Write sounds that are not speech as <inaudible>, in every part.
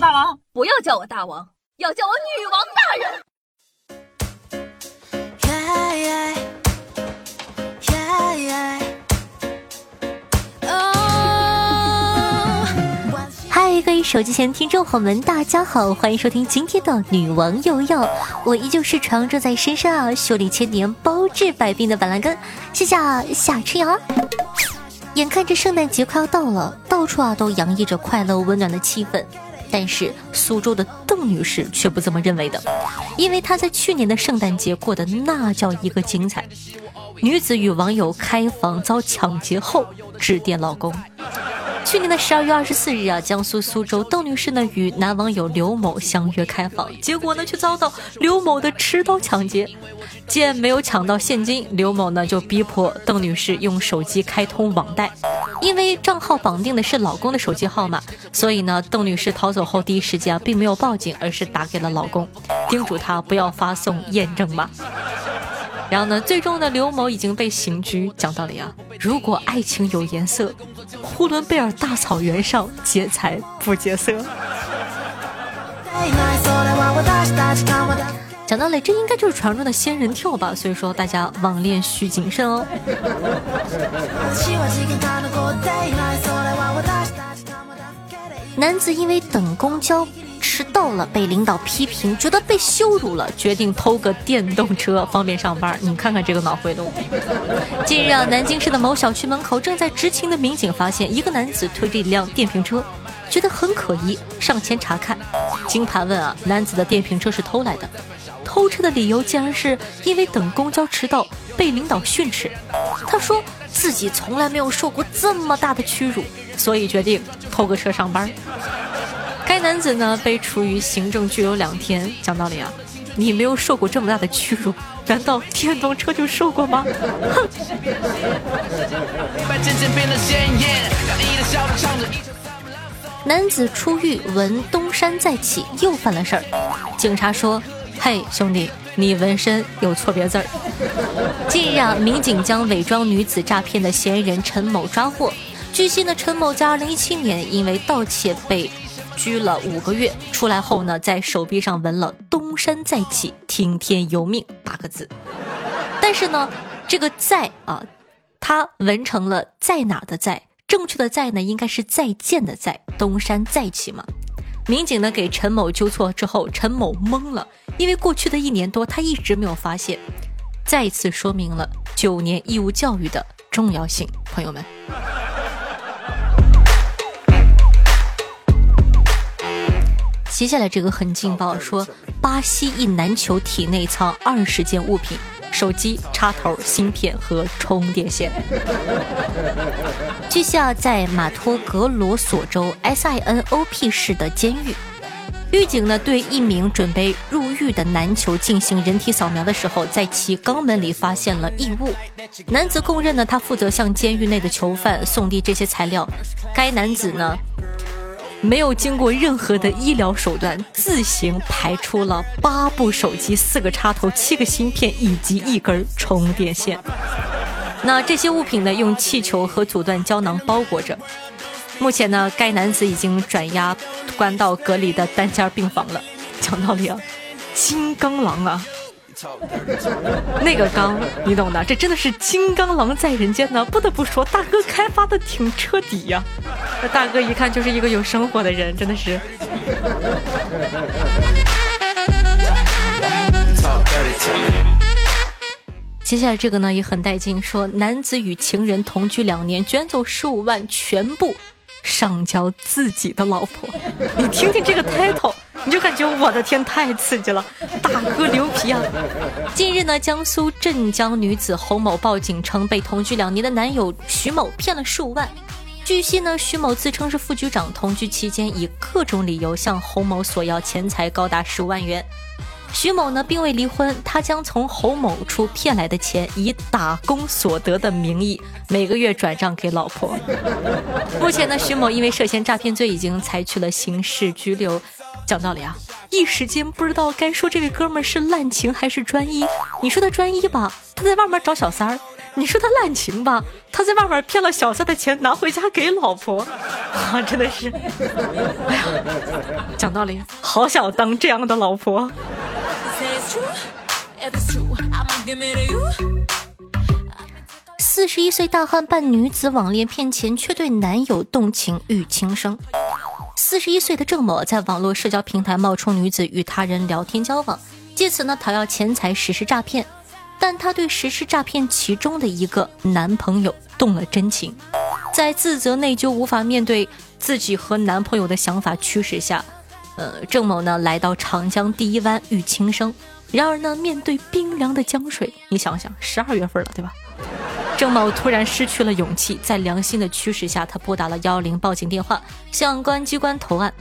大王，不要叫我大王，要叫我女王大人。嗨，各位手机前听众朋友们，大家好，欢迎收听今天的女王又要，我依旧是常驻在深山啊，修炼千年，包治百病的板蓝根，谢谢夏春瑶。眼看着圣诞节快要到了，到处啊都洋溢着快乐温暖的气氛。但是苏州的邓女士却不这么认为的，因为她在去年的圣诞节过得那叫一个精彩。女子与网友开房遭抢劫后，致电老公。去年的十二月二十四日啊，江苏苏州邓女士呢与男网友刘某相约开房，结果呢却遭到刘某的持刀抢劫。见没有抢到现金，刘某呢就逼迫邓女士用手机开通网贷。因为账号绑定的是老公的手机号码，所以呢，邓女士逃走后第一时间啊并没有报警，而是打给了老公，叮嘱他不要发送验证码。然后呢，最终呢，刘某已经被刑拘。讲道理啊，如果爱情有颜色，呼伦贝尔大草原上劫财不劫色。讲道理，这应该就是传说中的仙人跳吧？所以说大家网恋需谨慎哦。男子因为等公交迟到了，被领导批评，觉得被羞辱了，决定偷个电动车方便上班。你看看这个脑回路。近日啊，南京市的某小区门口正在执勤的民警发现一个男子推着一辆电瓶车，觉得很可疑，上前查看。经盘问啊，男子的电瓶车是偷来的。偷车的理由竟然是因为等公交迟到被领导训斥，他说自己从来没有受过这么大的屈辱，所以决定偷个车上班。<laughs> 该男子呢被处于行政拘留两天。讲道理啊，你没有受过这么大的屈辱，难道电动车就受过吗？哼！<laughs> 男子出狱闻东山再起，又犯了事儿。警察说。嘿，兄弟，你纹身有错别字儿。近日啊，民警将伪装女子诈骗的嫌疑人陈某抓获。据悉呢，陈某在二零一七年因为盗窃被拘了五个月，出来后呢，在手臂上纹了“东山再起，听天由命”八个字。但是呢，这个“在”啊，他纹成了“在哪”的“在”，正确的“在”呢，应该是再见的“在”，东山再起嘛。民警呢给陈某纠错之后，陈某懵了。因为过去的一年多，他一直没有发现，再一次说明了九年义务教育的重要性。朋友们，接下来这个很劲爆，说巴西一男囚体内藏二十件物品：手机、插头、芯片和充电线。<laughs> 据悉啊，在马托格罗索州 SINOP 市的监狱。狱警呢，对一名准备入狱的男囚进行人体扫描的时候，在其肛门里发现了异物。男子供认呢，他负责向监狱内的囚犯送递这些材料。该男子呢，没有经过任何的医疗手段，自行排出了八部手机、四个插头、七个芯片以及一根充电线。那这些物品呢，用气球和阻断胶囊包裹着。目前呢，该男子已经转押关到隔离的单间病房了。讲道理啊，金刚狼啊，那个刚你懂的，这真的是金刚狼在人间呢。不得不说，大哥开发的挺彻底呀。这大哥一看就是一个有生活的人，真的是。接下来这个呢也很带劲，说男子与情人同居两年，卷走十五万，全部。上交自己的老婆，你听听这个 title，你就感觉我的天，太刺激了，大哥牛皮啊！近日呢，江苏镇江女子侯某报警称被同居两年的男友徐某骗了十五万。据悉呢，徐某自称是副局长，同居期间以各种理由向侯某索要钱财高达十五万元。徐某呢，并未离婚，他将从侯某处骗来的钱，以打工所得的名义，每个月转账给老婆。<laughs> 目前呢，徐某因为涉嫌诈骗罪，已经采取了刑事拘留。讲道理啊，一时间不知道该说这位哥们是滥情还是专一。你说他专一吧，他在外面找小三儿；你说他滥情吧，他在外面骗了小三的钱拿回家给老婆，啊，<laughs> 真的是，哎呀，讲道理，好想当这样的老婆。四十一岁大汉扮女子网恋骗钱，却对男友动情欲轻生。四十一岁的郑某在网络社交平台冒充女子与他人聊天交往，借此呢讨要钱财实施诈骗。但他对实施诈骗其中的一个男朋友动了真情，在自责内疚、无法面对自己和男朋友的想法驱使下，呃，郑某呢来到长江第一湾欲轻生。然而呢，面对冰凉的江水，你想想，十二月份了，对吧？郑某突然失去了勇气，在良心的驱使下，他拨打了幺幺零报警电话，向公安机关投案。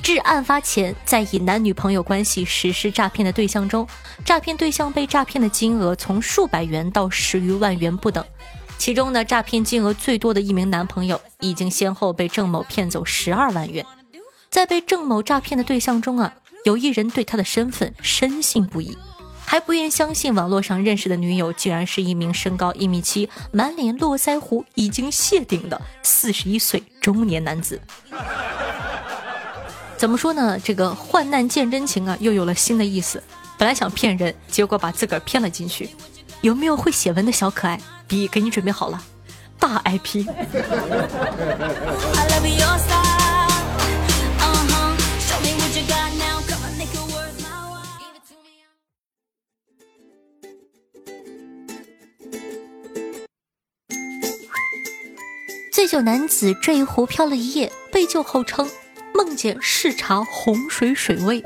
至案发前，在以男女朋友关系实施诈骗的对象中，诈骗对象被诈骗的金额从数百元到十余万元不等。其中呢，诈骗金额最多的一名男朋友，已经先后被郑某骗走十二万元。在被郑某诈骗的对象中啊，有一人对他的身份深信不疑。还不愿相信网络上认识的女友竟然是一名身高一米七、满脸络腮胡、已经谢顶的四十一岁中年男子。怎么说呢？这个患难见真情啊，又有了新的意思。本来想骗人，结果把自个儿骗了进去。有没有会写文的小可爱？笔给你准备好了，大 IP。酒男子坠湖漂了一夜，被救后称梦见视察洪水水位。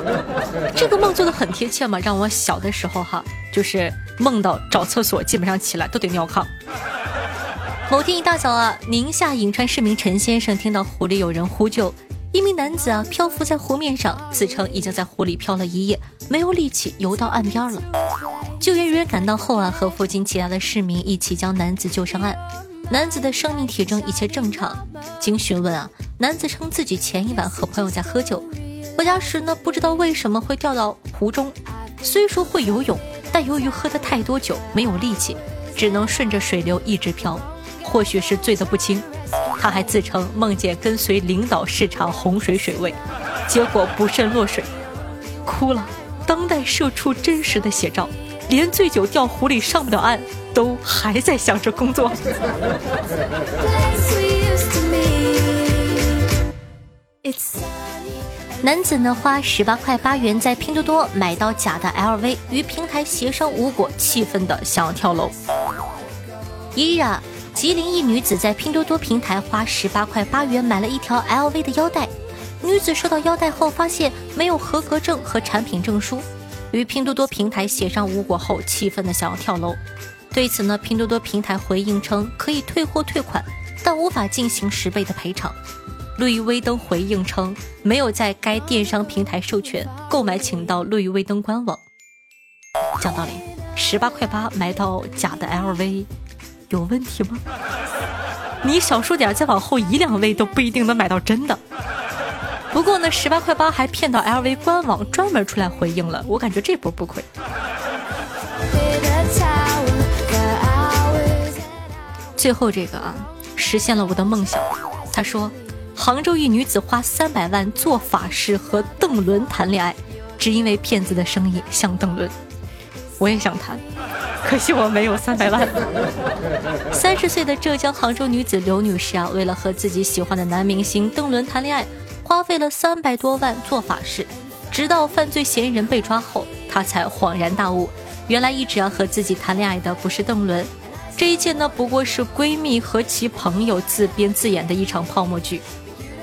<laughs> 这个梦做的很贴切嘛，让我小的时候哈，就是梦到找厕所，基本上起来都得尿炕。某天一大早啊，宁夏银川市民陈先生听到湖里有人呼救，一名男子啊漂浮在湖面上，自称已经在湖里漂了一夜，没有力气游到岸边了。救援人员赶到后啊，和附近其他的市民一起将男子救上岸。男子的生命体征一切正常。经询问啊，男子称自己前一晚和朋友在喝酒，回家时呢不知道为什么会掉到湖中。虽说会游泳，但由于喝的太多酒，没有力气，只能顺着水流一直漂。或许是醉得不轻，他还自称梦见跟随领导视察洪水水位，结果不慎落水，哭了。当代社畜真实的写照，连醉酒掉湖里上不了岸。都还在想着工作。男子呢花十八块八元在拼多多买到假的 LV，与平台协商无果，气愤的想要跳楼。一日啊，吉林一女子在拼多多平台花十八块八元买了一条 LV 的腰带，女子收到腰带后发现没有合格证和产品证书，与拼多多平台协商无果后，气愤的想要跳楼。对此呢，拼多多平台回应称可以退货退款，但无法进行十倍的赔偿。路易威登回应称没有在该电商平台授权购买，请到路易威登官网。讲道理，十八块八买到假的 LV，有问题吗？你小数点，再往后一两位都不一定能买到真的。不过呢，十八块八还骗到 LV 官网专门出来回应了，我感觉这波不亏。最后这个啊，实现了我的梦想。他说，杭州一女子花三百万做法事和邓伦谈恋爱，只因为骗子的生意像邓伦。我也想谈，可惜我没有三百万。<laughs> 三十岁的浙江杭州女子刘女士啊，为了和自己喜欢的男明星邓伦谈恋爱，花费了三百多万做法事，直到犯罪嫌疑人被抓后，她才恍然大悟，原来一直要和自己谈恋爱的不是邓伦。这一切呢，不过是闺蜜和其朋友自编自演的一场泡沫剧。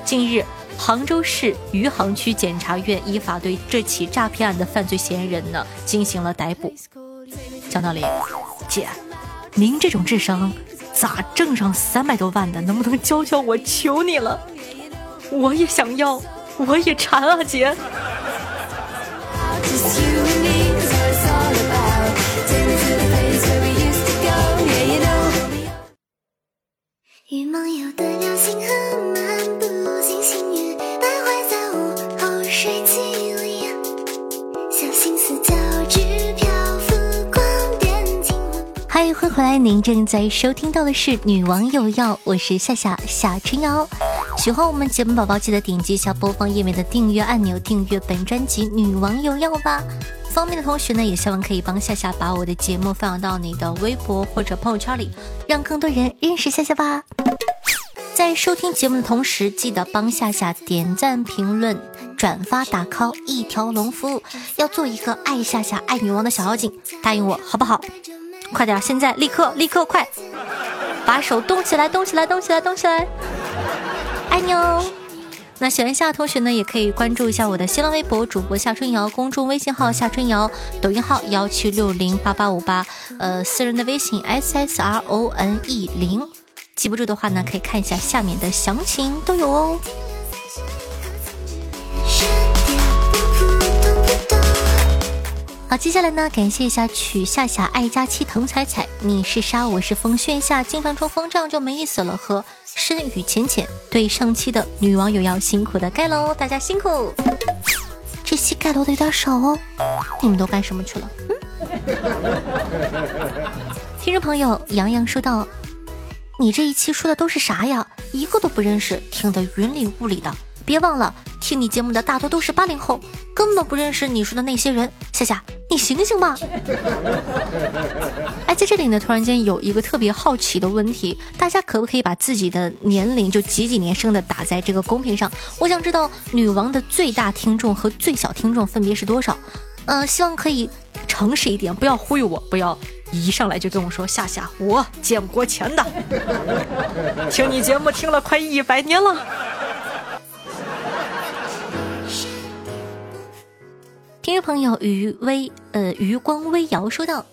近日，杭州市余杭区检察院依法对这起诈骗案的犯罪嫌疑人呢进行了逮捕。讲道理，姐，您这种智商咋挣上三百多万的？能不能教教我？求你了，我也想要，我也馋啊，姐。与梦游的流星河漫步星星月，徘徊在午后水汽里，小心思交织漂浮光点。还有很欢迎回来，您正在收听到的是《女王有药》，我是夏夏夏春瑶。喜欢我们节目宝宝，记得点击一下播放页面的订阅按钮，订阅本专辑《女王有药》吧。方便的同学呢，也希望可以帮夏夏把我的节目分享到你的微博或者朋友圈里，让更多人认识夏夏吧。在收听节目的同时，记得帮夏夏点赞、评论、转发、打 call，一条龙服务。要做一个爱夏夏、爱女王的小妖精，答应我好不好？快点！现在立刻立刻快，把手动起来，动起来，动起来，动起来！爱你哦。那喜欢夏同学呢，也可以关注一下我的新浪微博主播夏春瑶，公众微信号夏春瑶，抖音号幺七六零八八五八，呃，私人的微信 s s r o n e 零。记不住的话呢，可以看一下下面的详情都有哦。好，接下来呢，感谢一下曲夏夏、爱佳期、滕彩彩，你是沙，我是风，炫下经常冲锋，这样就没意思了。和深雨浅浅，对上期的女网友要辛苦的盖楼，大家辛苦。这期盖楼的有点少哦，你们都干什么去了？嗯。听众朋友杨洋说道：“你这一期说的都是啥呀？一个都不认识，听得云里雾里的。别忘了，听你节目的大多都是八零后，根本不认识你说的那些人。夏夏。”你醒醒吧！<laughs> 哎，在这里呢，突然间有一个特别好奇的问题，大家可不可以把自己的年龄就几几年生的打在这个公屏上？我想知道女王的最大听众和最小听众分别是多少？嗯，希望可以诚实一点，不要忽悠我，不要一上来就跟我说夏夏，我建国前的，听你节目听了快一百年了。听众朋友余微呃余光微瑶说道：“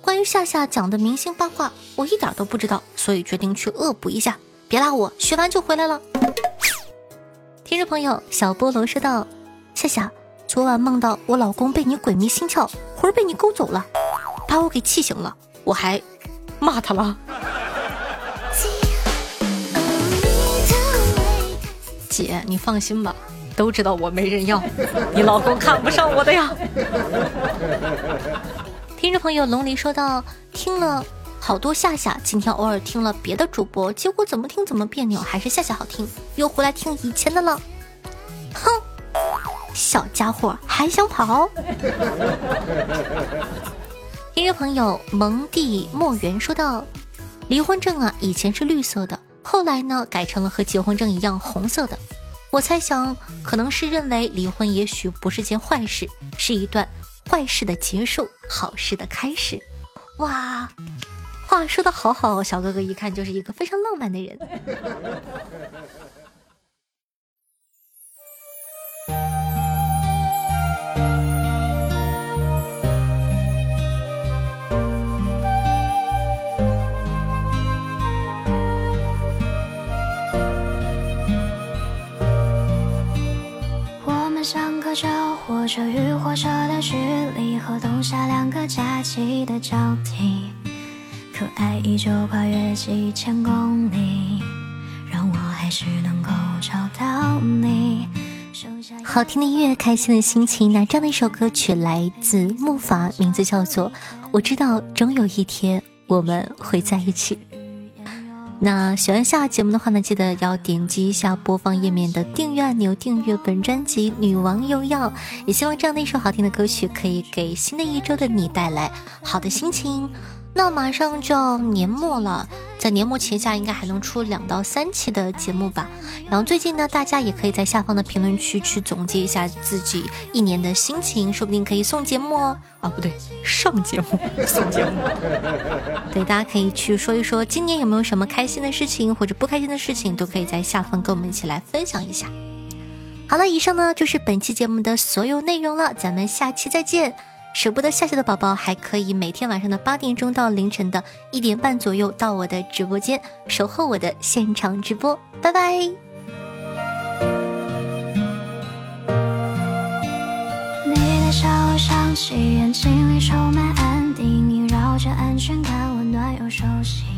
关于夏夏讲的明星八卦，我一点都不知道，所以决定去恶补一下。别拉我，学完就回来了。”听众朋友小菠萝说道：“夏夏，昨晚梦到我老公被你鬼迷心窍，魂被你勾走了，把我给气醒了，我还骂他了。<laughs> ”姐，你放心吧。都知道我没人要，<laughs> 你老公看不上我的呀。<laughs> 听众朋友龙离说道：“听了好多夏夏，今天偶尔听了别的主播，结果怎么听怎么别扭，还是夏夏好听，又回来听以前的了。哼，小家伙还想跑？<laughs> 听众朋友蒙蒂莫园说道：“离婚证啊，以前是绿色的，后来呢改成了和结婚证一样红色的。”我猜想，可能是认为离婚也许不是件坏事，是一段坏事的结束，好事的开始。哇，话说的好好，小哥哥一看就是一个非常浪漫的人。车与火车的距离和冬夏两个假期的交替，可爱依旧跨越几千公里，让我还是能够找到你。好听的音乐，开心的心情。那这样的一首歌曲来自木筏，名字叫做《我知道终有一天我们会在一起》。那喜欢下节目的话呢，记得要点击一下播放页面的订阅按钮，订阅本专辑《女王又要》。也希望这样的一首好听的歌曲，可以给新的一周的你带来好的心情。那马上就要年末了，在年末前下应该还能出两到三期的节目吧。然后最近呢，大家也可以在下方的评论区去总结一下自己一年的心情，说不定可以送节目哦。啊，不对，上节目 <laughs> 送节目。<laughs> 对，大家可以去说一说今年有没有什么开心的事情或者不开心的事情，都可以在下方跟我们一起来分享一下。好了，以上呢就是本期节目的所有内容了，咱们下期再见。舍不得下下的宝宝，还可以每天晚上的八点钟到凌晨的一点半左右到我的直播间守候我的现场直播，拜拜。你的笑响起，眼睛里充满安定，萦绕着安全感，温暖又熟悉。